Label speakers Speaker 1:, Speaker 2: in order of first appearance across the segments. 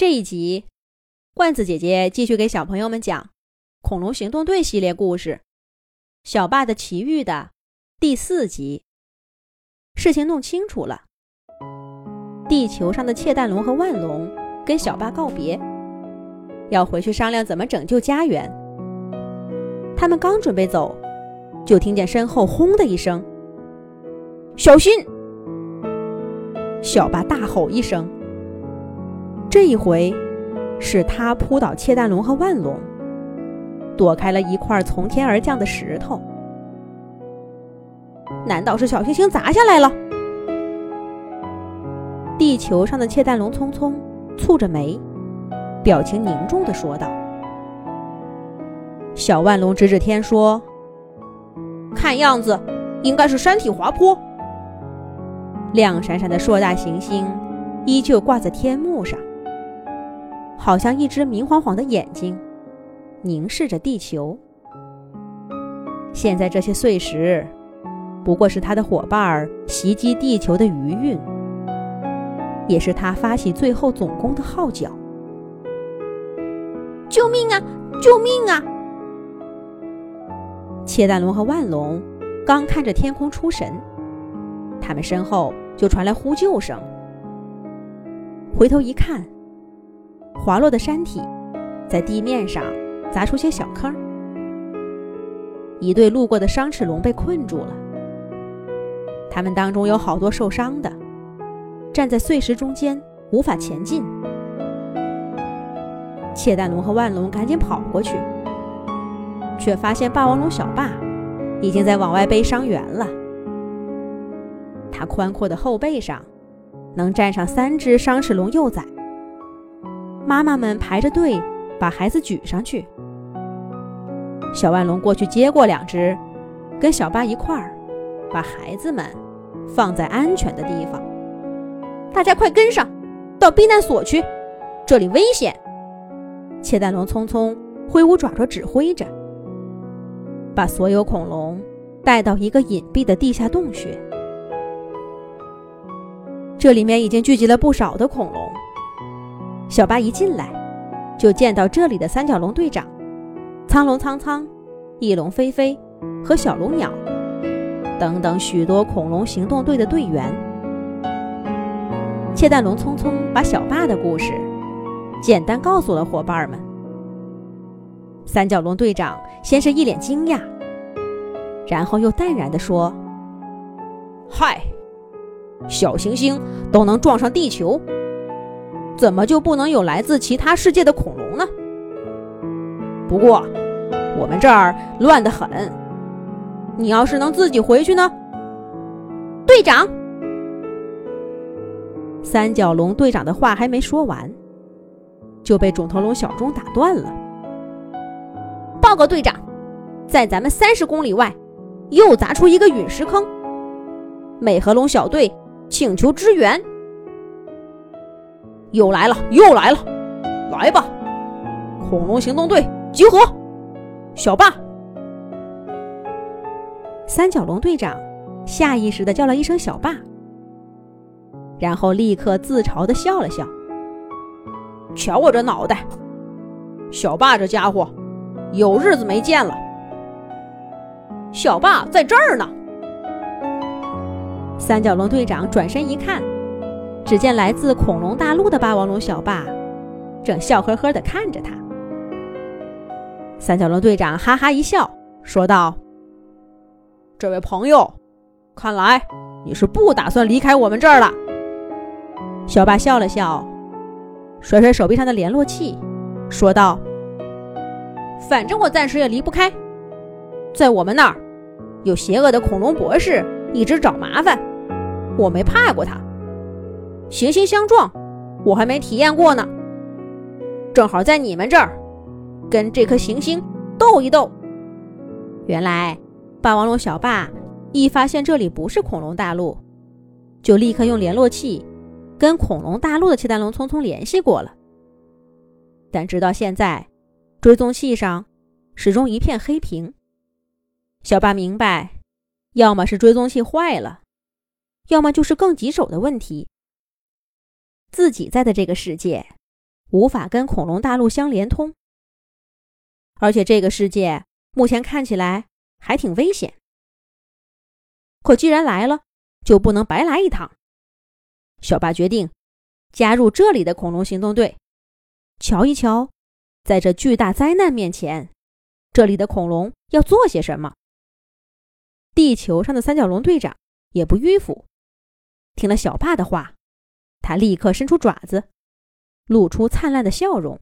Speaker 1: 这一集，罐子姐姐继续给小朋友们讲《恐龙行动队》系列故事《小霸的奇遇》的第四集。事情弄清楚了，地球上的窃蛋龙和万龙跟小霸告别，要回去商量怎么拯救家园。他们刚准备走，就听见身后“轰”的一声，“小心！”小霸大吼一声。这一回，是他扑倒窃蛋龙和万龙，躲开了一块从天而降的石头。难道是小行星砸下来了？地球上的窃蛋龙匆匆蹙着眉，表情凝重的说道。小万龙指指天说：“看样子，应该是山体滑坡。”亮闪闪的硕大行星依旧挂在天幕上。好像一只明晃晃的眼睛，凝视着地球。现在这些碎石，不过是他的伙伴儿袭击地球的余韵，也是他发起最后总攻的号角。
Speaker 2: 救命啊！救命啊！
Speaker 1: 切蛋龙和万龙刚看着天空出神，他们身后就传来呼救声。回头一看。滑落的山体，在地面上砸出些小坑。一对路过的伤齿龙被困住了，他们当中有好多受伤的，站在碎石中间无法前进。窃蛋龙和万龙赶紧跑过去，却发现霸王龙小霸已经在往外背伤员了。他宽阔的后背上，能站上三只伤齿龙幼崽。妈妈们排着队把孩子举上去。小万龙过去接过两只，跟小巴一块儿把孩子们放在安全的地方。
Speaker 2: 大家快跟上，到避难所去，这里危险！
Speaker 1: 切蛋龙匆匆挥舞爪爪指挥着，把所有恐龙带到一个隐蔽的地下洞穴。这里面已经聚集了不少的恐龙。小巴一进来，就见到这里的三角龙队长、苍龙苍苍、翼龙飞飞和小龙鸟等等许多恐龙行动队的队员。窃蛋龙匆匆把小霸的故事简单告诉了伙伴们。三角龙队长先是一脸惊讶，然后又淡然地说：“
Speaker 3: 嗨，小行星都能撞上地球。”怎么就不能有来自其他世界的恐龙呢？不过，我们这儿乱得很。你要是能自己回去呢？
Speaker 2: 队长，
Speaker 1: 三角龙队长的话还没说完，就被肿头龙小钟打断了。
Speaker 2: 报告队长，在咱们三十公里外，又砸出一个陨石坑。美和龙小队请求支援。
Speaker 3: 又来了，又来了，来吧！恐龙行动队集合！小霸，
Speaker 1: 三角龙队长下意识的叫了一声“小霸”，然后立刻自嘲的笑了笑。
Speaker 3: 瞧我这脑袋，小霸这家伙有日子没见了。小霸在这儿呢。
Speaker 1: 三角龙队长转身一看。只见来自恐龙大陆的霸王龙小霸，正笑呵呵地看着他。三角龙队长哈哈一笑，说道：“
Speaker 3: 这位朋友，看来你是不打算离开我们这儿了。”
Speaker 1: 小霸笑了笑，甩甩手臂上的联络器，说道：“
Speaker 2: 反正我暂时也离不开，在我们那儿，有邪恶的恐龙博士一直找麻烦，我没怕过他。”行星相撞，我还没体验过呢。正好在你们这儿，跟这颗行星斗一斗。
Speaker 1: 原来霸王龙小霸一发现这里不是恐龙大陆，就立刻用联络器跟恐龙大陆的窃蛋龙匆匆联系过了。但直到现在，追踪器上始终一片黑屏。小霸明白，要么是追踪器坏了，要么就是更棘手的问题。自己在的这个世界，无法跟恐龙大陆相连通，而且这个世界目前看起来还挺危险。可既然来了，就不能白来一趟。小巴决定加入这里的恐龙行动队，瞧一瞧，在这巨大灾难面前，这里的恐龙要做些什么。地球上的三角龙队长也不迂腐，听了小爸的话，他立刻伸出爪子，露出灿烂的笑容，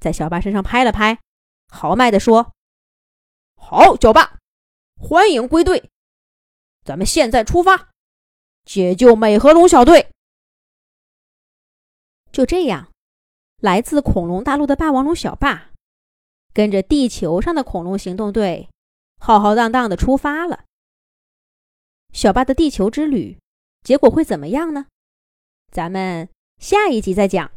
Speaker 1: 在小爸身上拍了拍，豪迈地说：“
Speaker 3: 好，小爸，欢迎归队，咱们现在出发，解救美颌龙小队。”
Speaker 1: 就这样，来自恐龙大陆的霸王龙小霸，跟着地球上的恐龙行动队。浩浩荡荡的出发了。小巴的地球之旅，结果会怎么样呢？咱们下一集再讲。